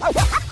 あ!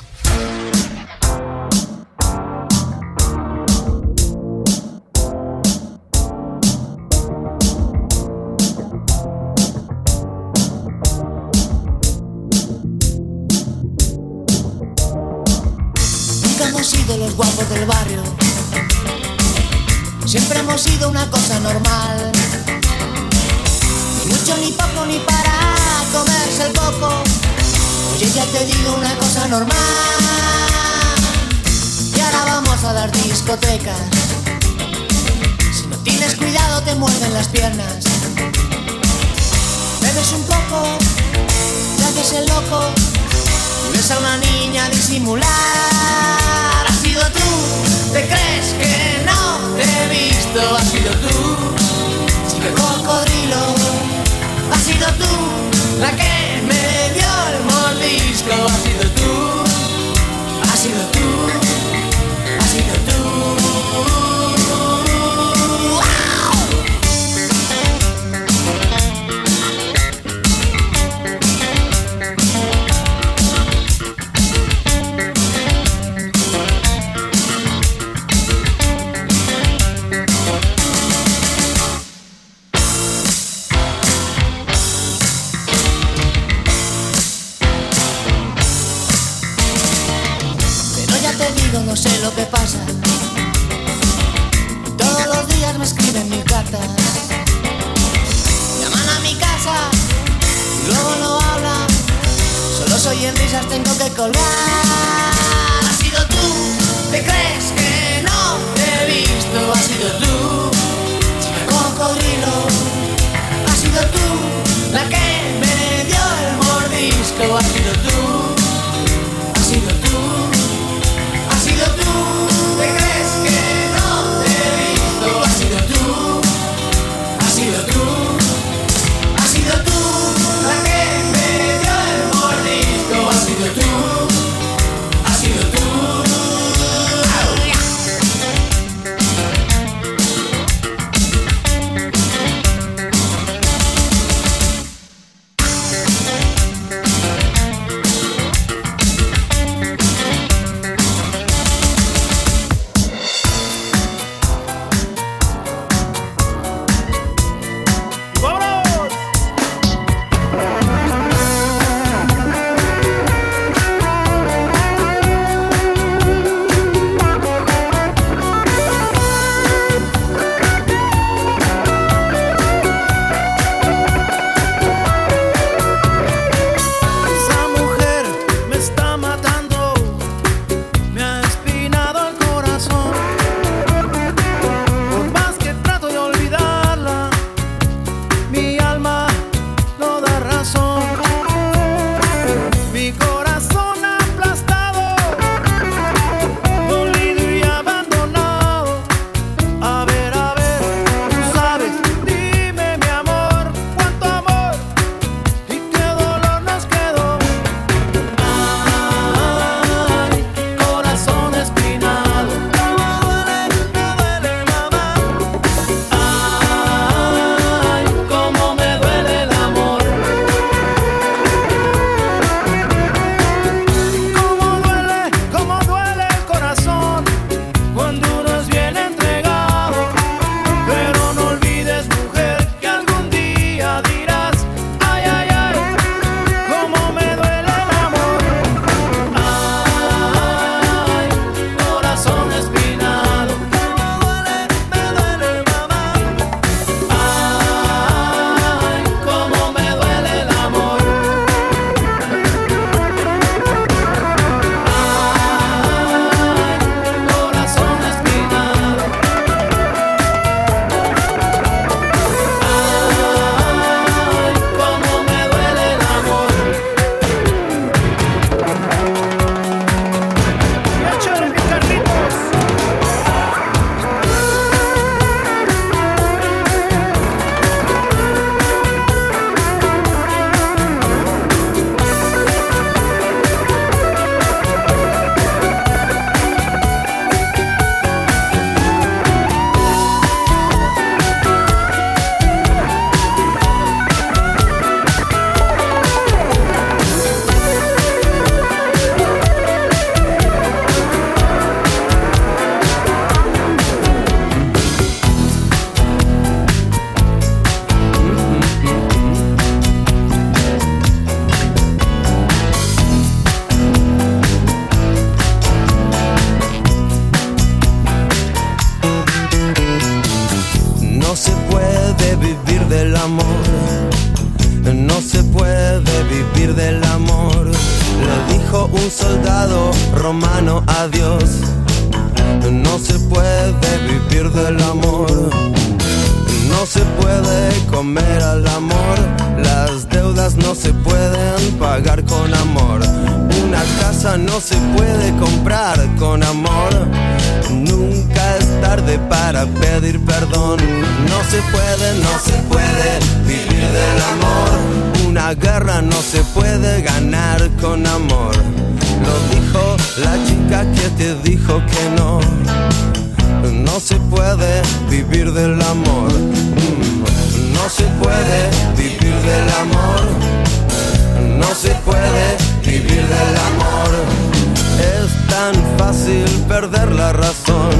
perder la razón.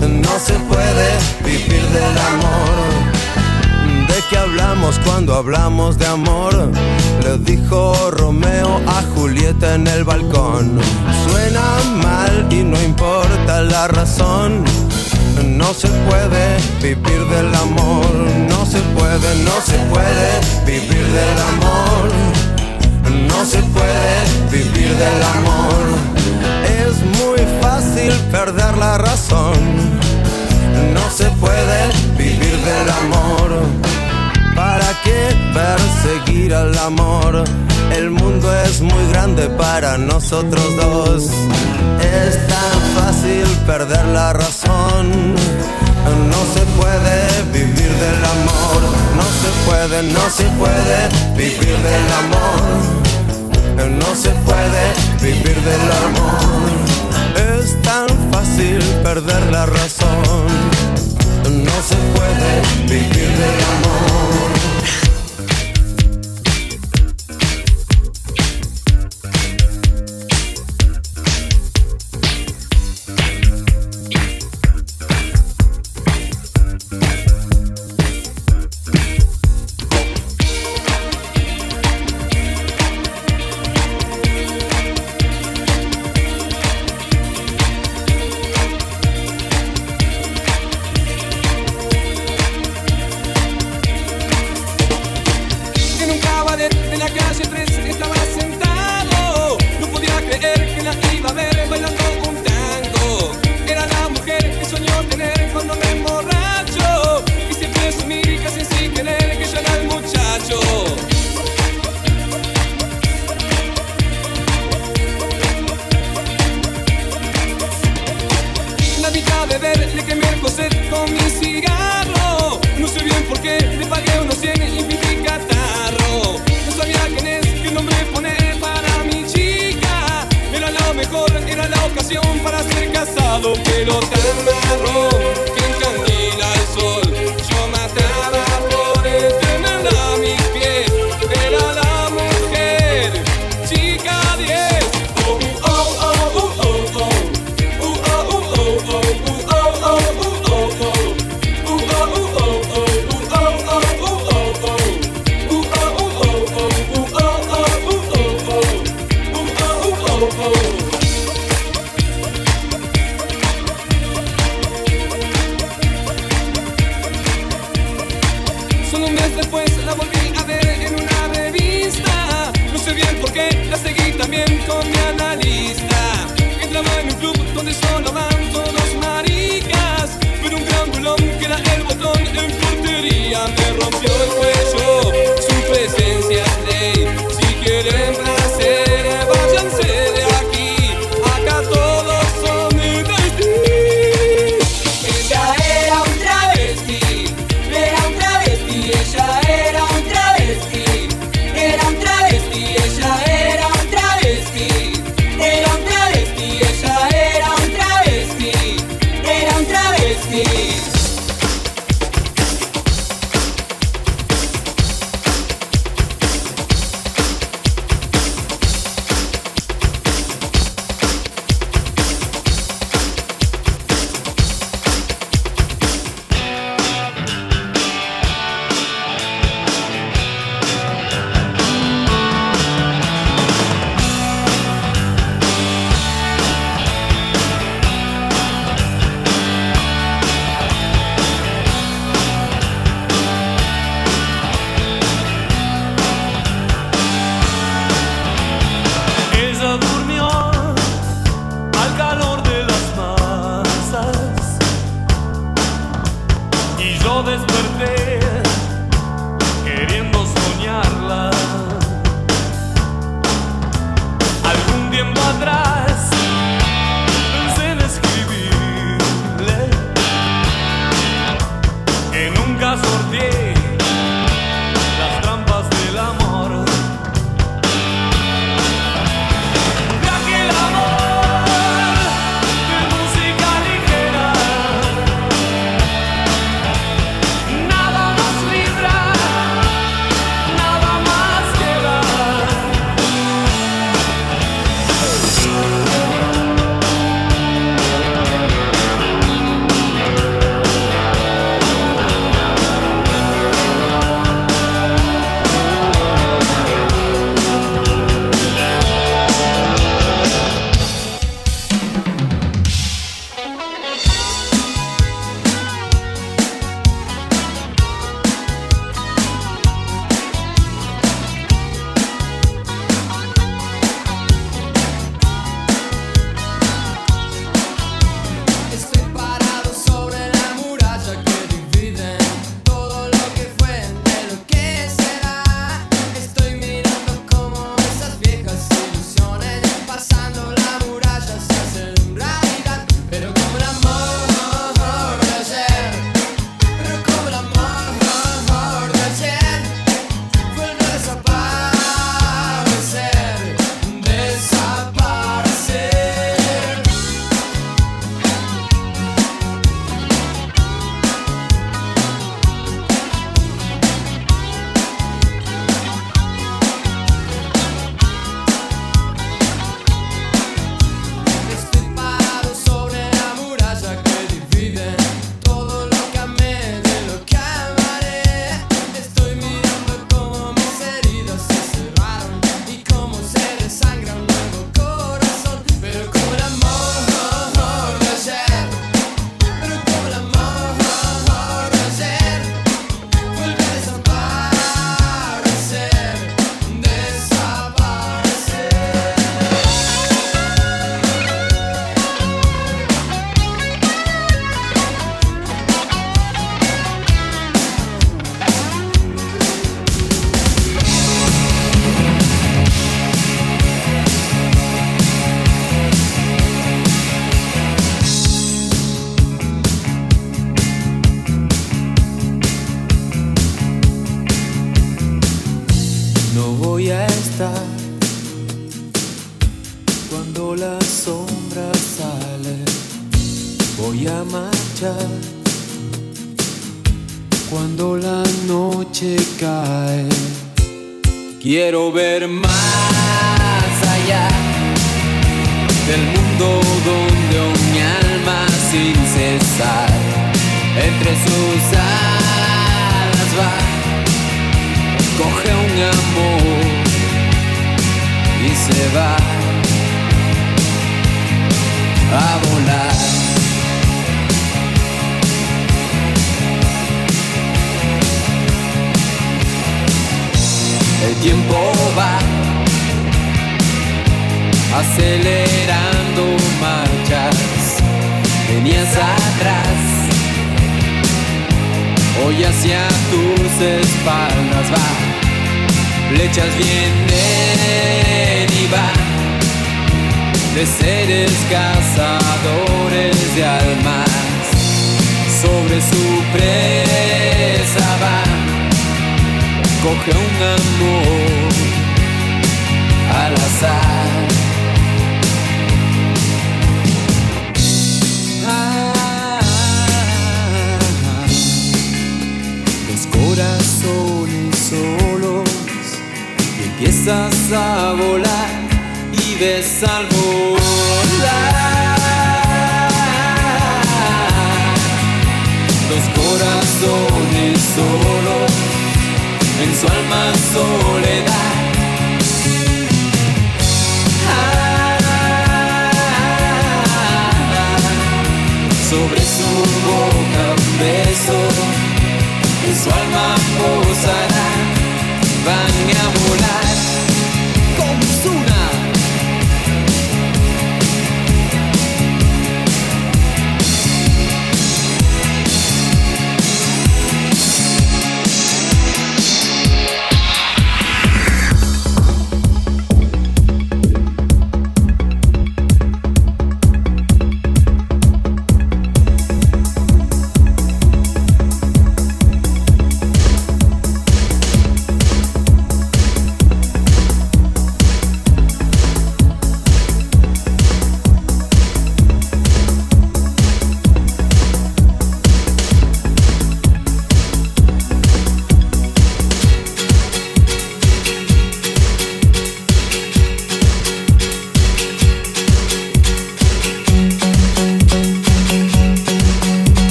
No se puede vivir del amor. ¿De qué hablamos cuando hablamos de amor? Le dijo Romeo a Julieta en el balcón. Suena mal y no importa la razón. No se puede vivir del amor, no se puede, no se puede vivir del amor, no se puede vivir del amor es muy fácil perder la razón. No se puede vivir del amor. ¿Para qué perseguir al amor? El mundo es muy grande para nosotros dos. Es tan fácil perder la razón. No se puede vivir del amor. No se puede, no se puede vivir del amor. No se puede Vivir del amor es tan fácil perder la razón. No se puede vivir del amor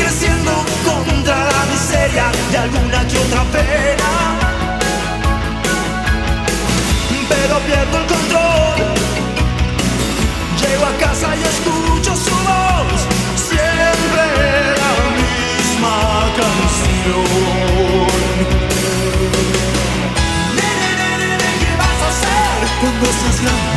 creciendo contra la miseria de alguna que otra pena. Pero pierdo el control. Llego a casa y escucho su voz, siempre la misma canción. ¿qué vas a hacer cuando seas grande?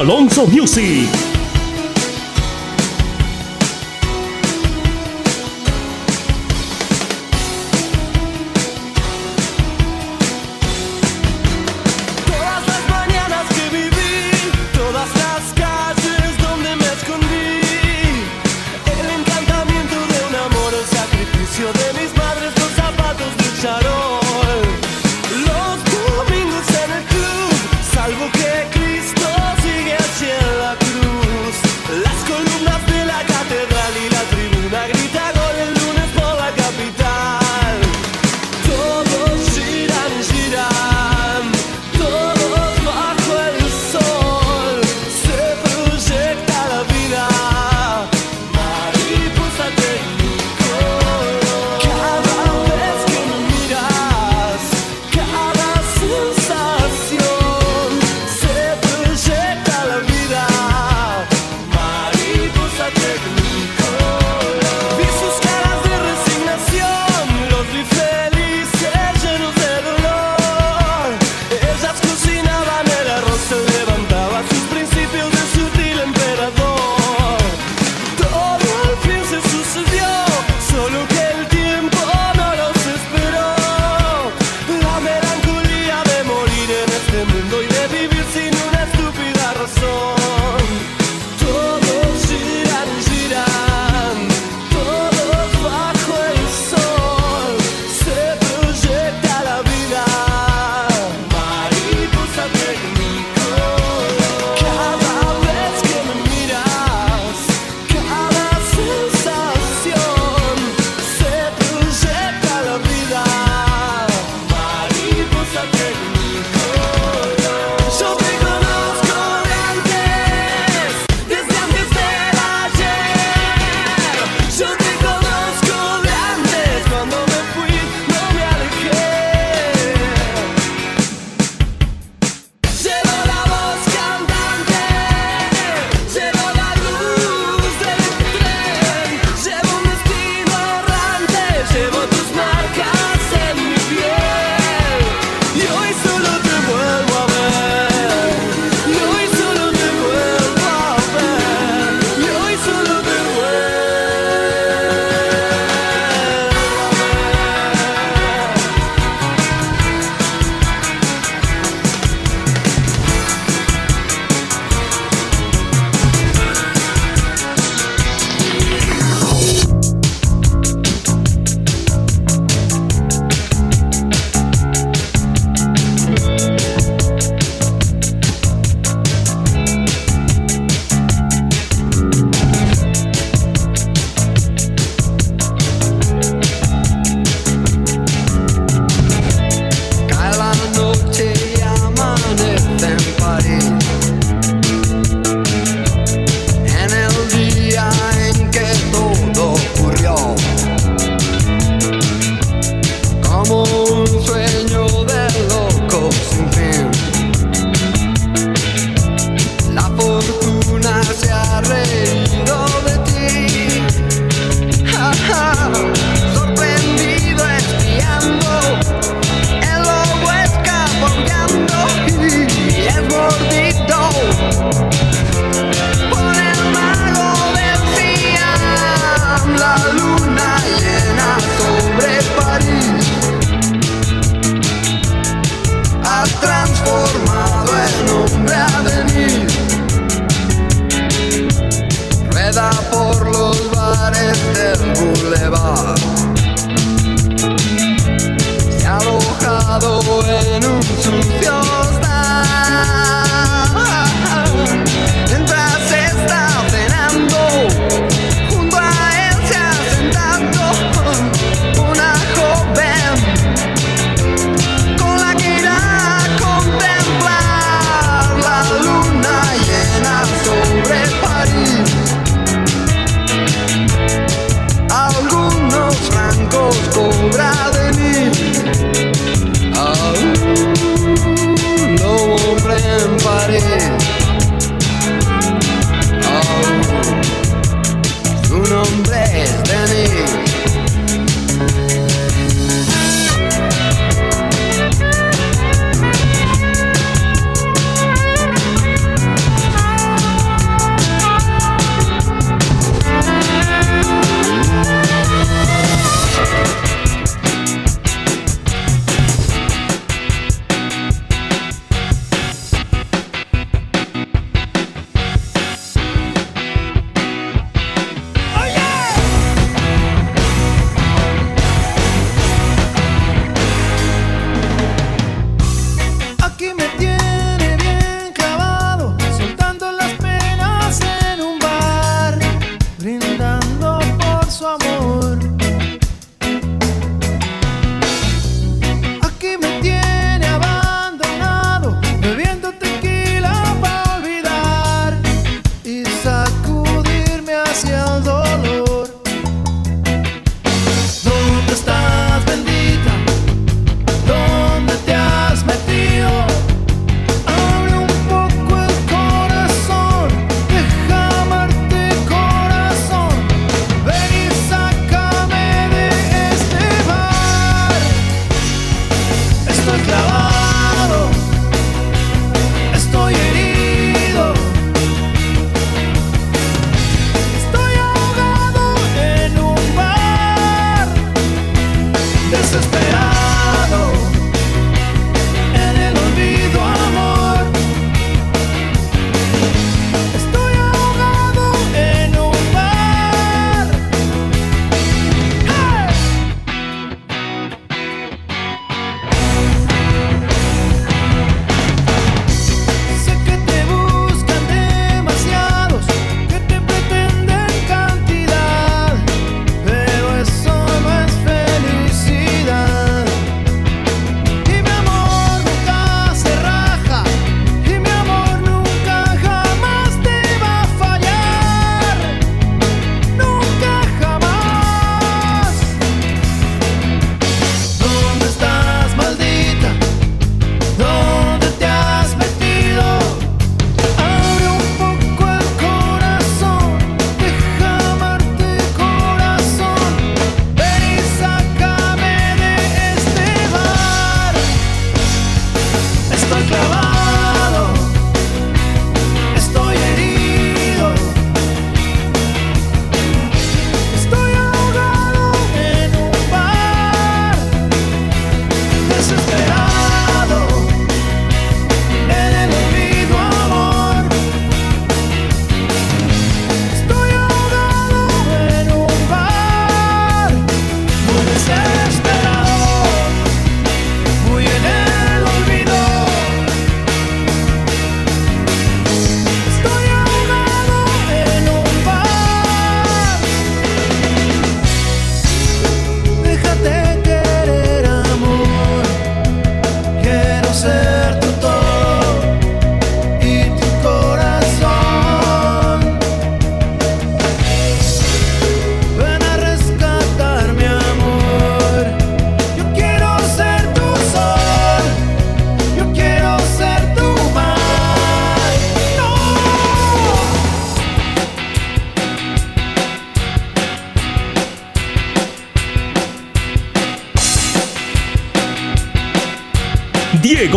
Alonso Music.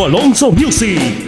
Alonso Music.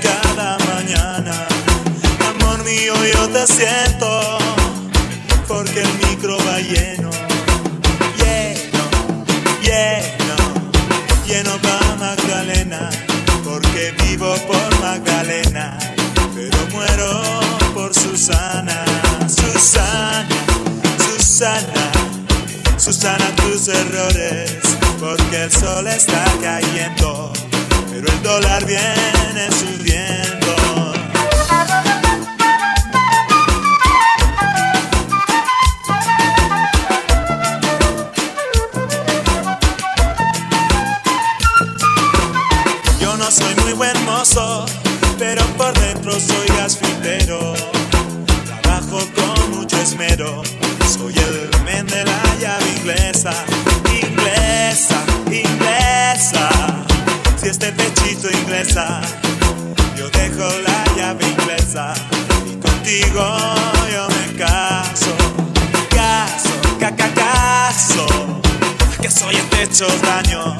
Cada mañana. Amor mío, yo te siento, porque el micro va lleno, lleno, lleno, lleno pa' Magdalena, porque vivo por Magdalena, pero muero por Susana, Susana, Susana. Susana tus errores, porque el sol está cayendo, pero el dólar viene subiendo. Yo dejo la llave inglesa y contigo yo me caso, caso, caca, caso, que soy el techo daño,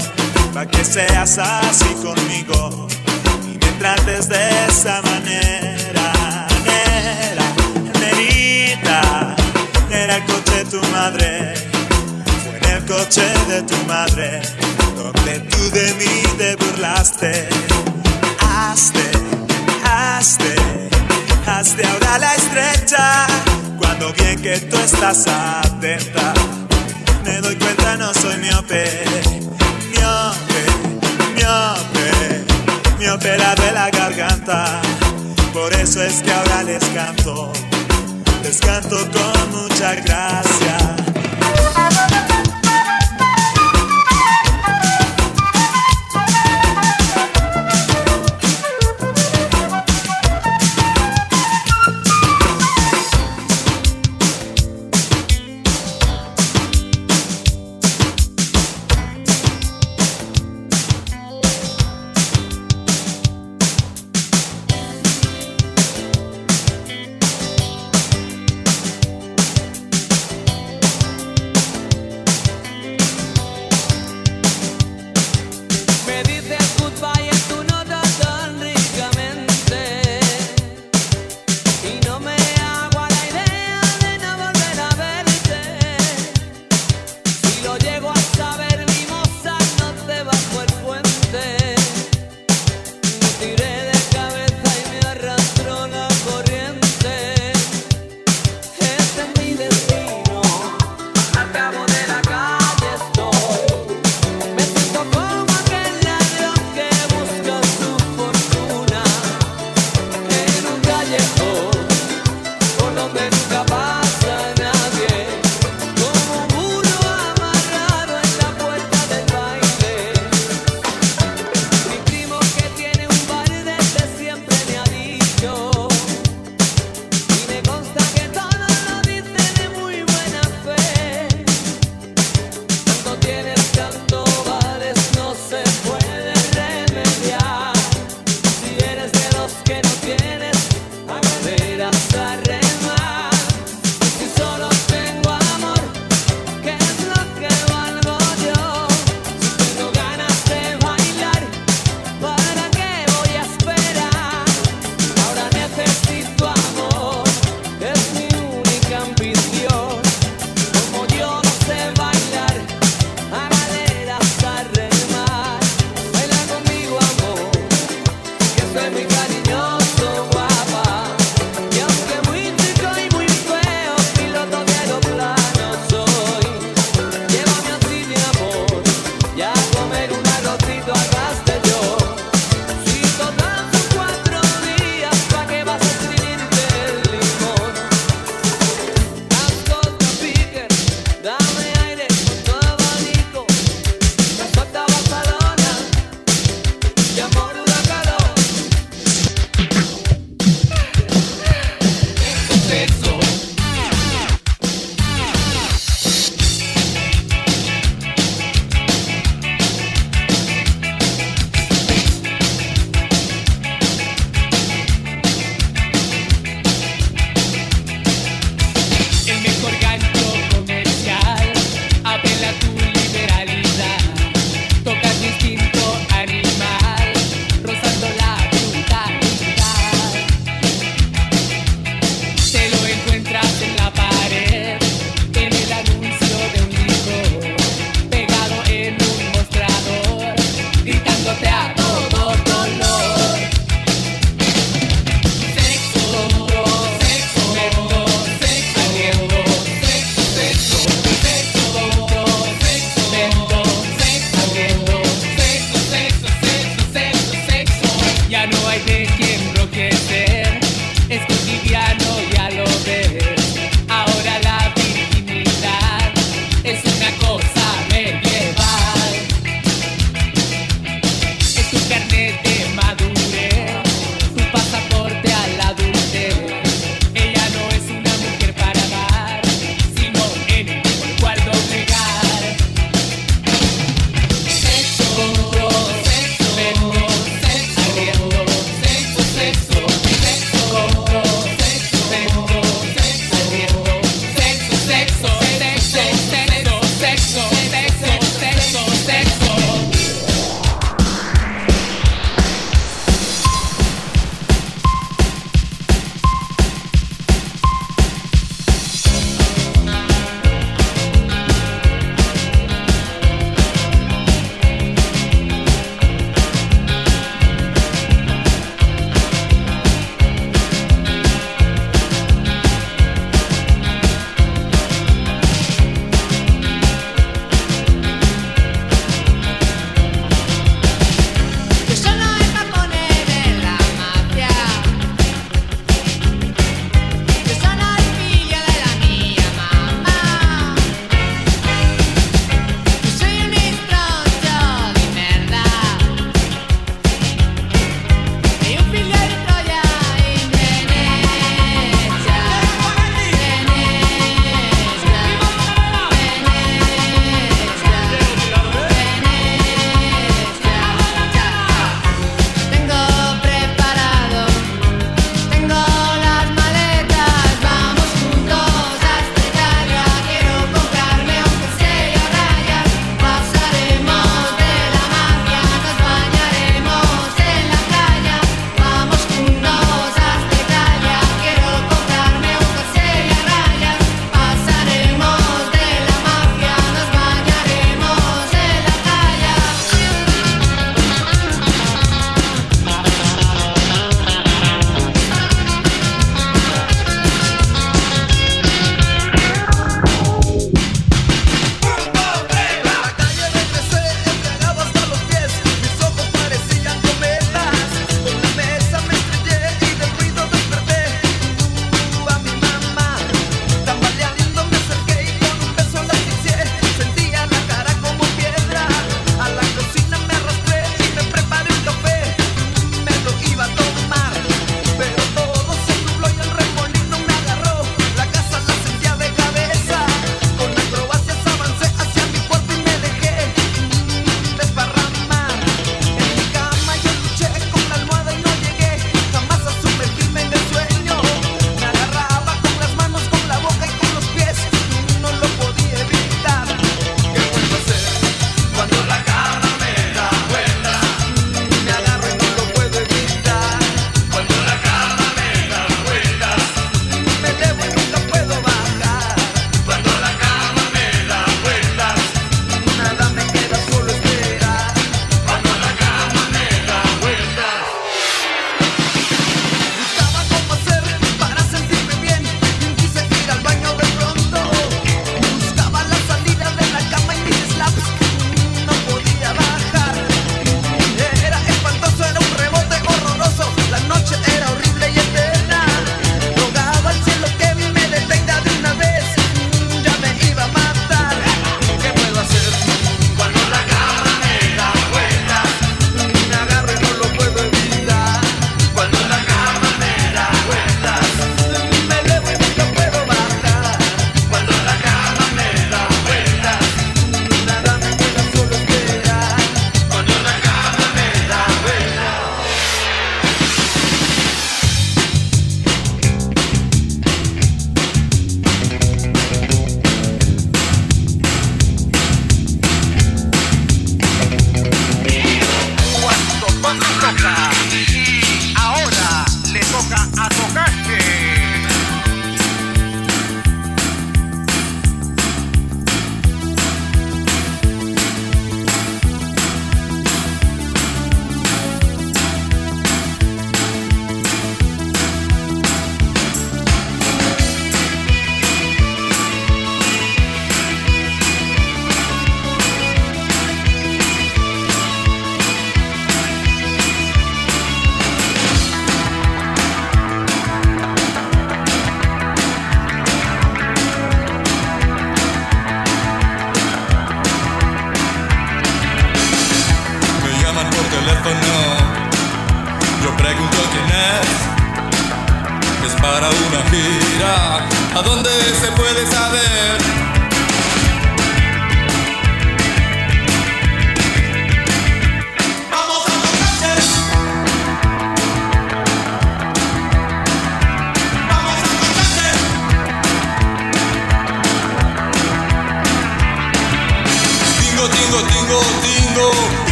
para que seas así conmigo. Y me trates de esa manera, nera, nerita, era el coche de tu madre, fue en el coche de tu madre, donde tú de mí te burlaste, hazte, hazte, hazte ahora la estrecha, cuando bien que tú estás atenta, me doy cuenta no soy miope, miope, miope, miope la de la garganta, por eso es que ahora les canto les canto con mucha gracia.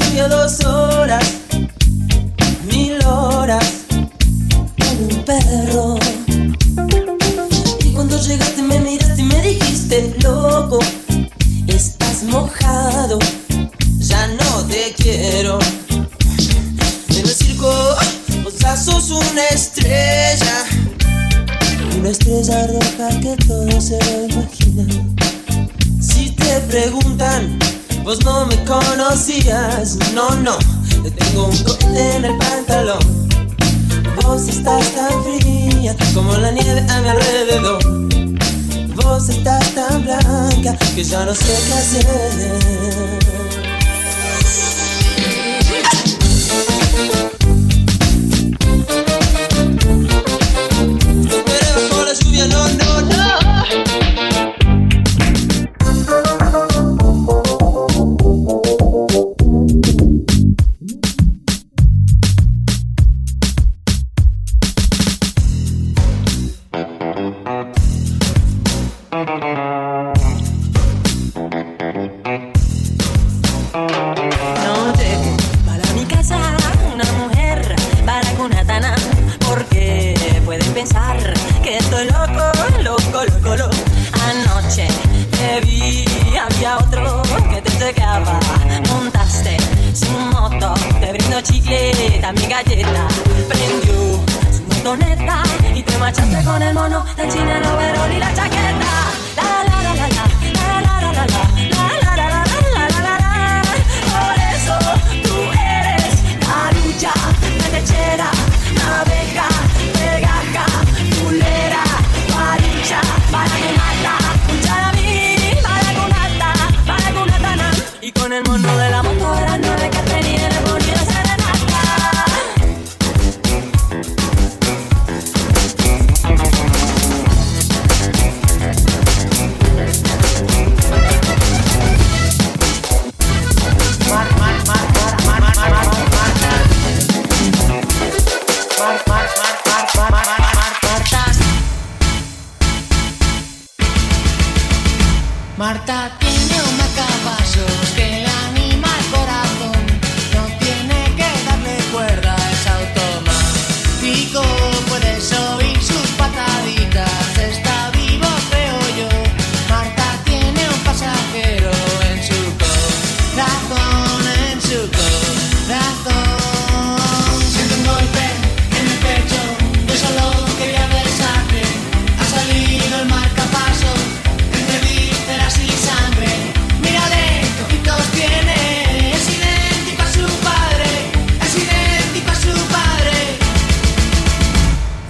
Lluvia dos horas,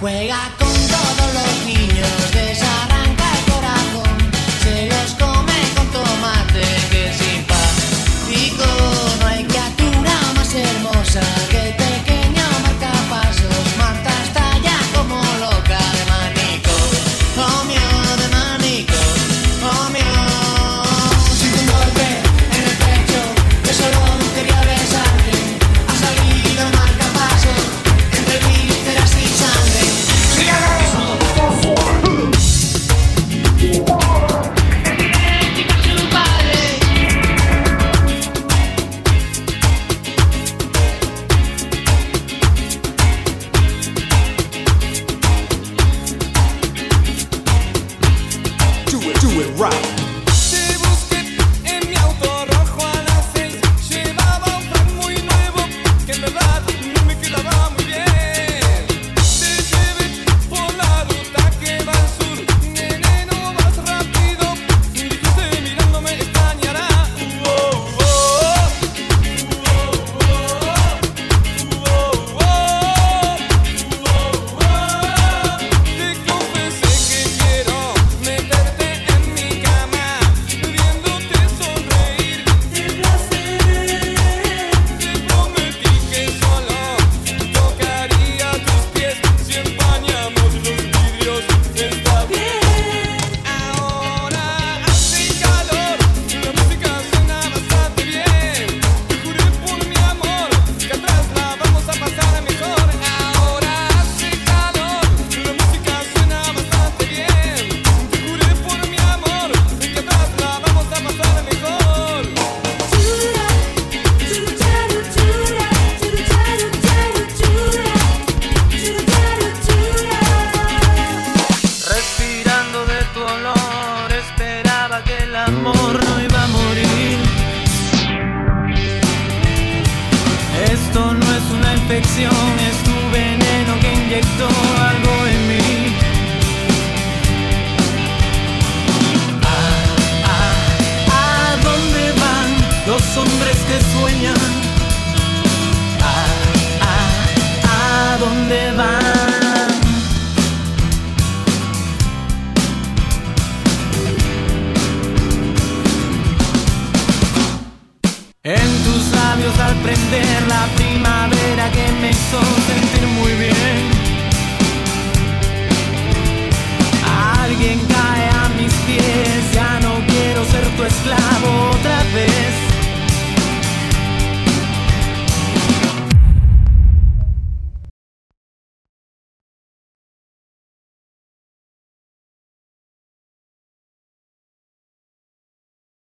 Juega con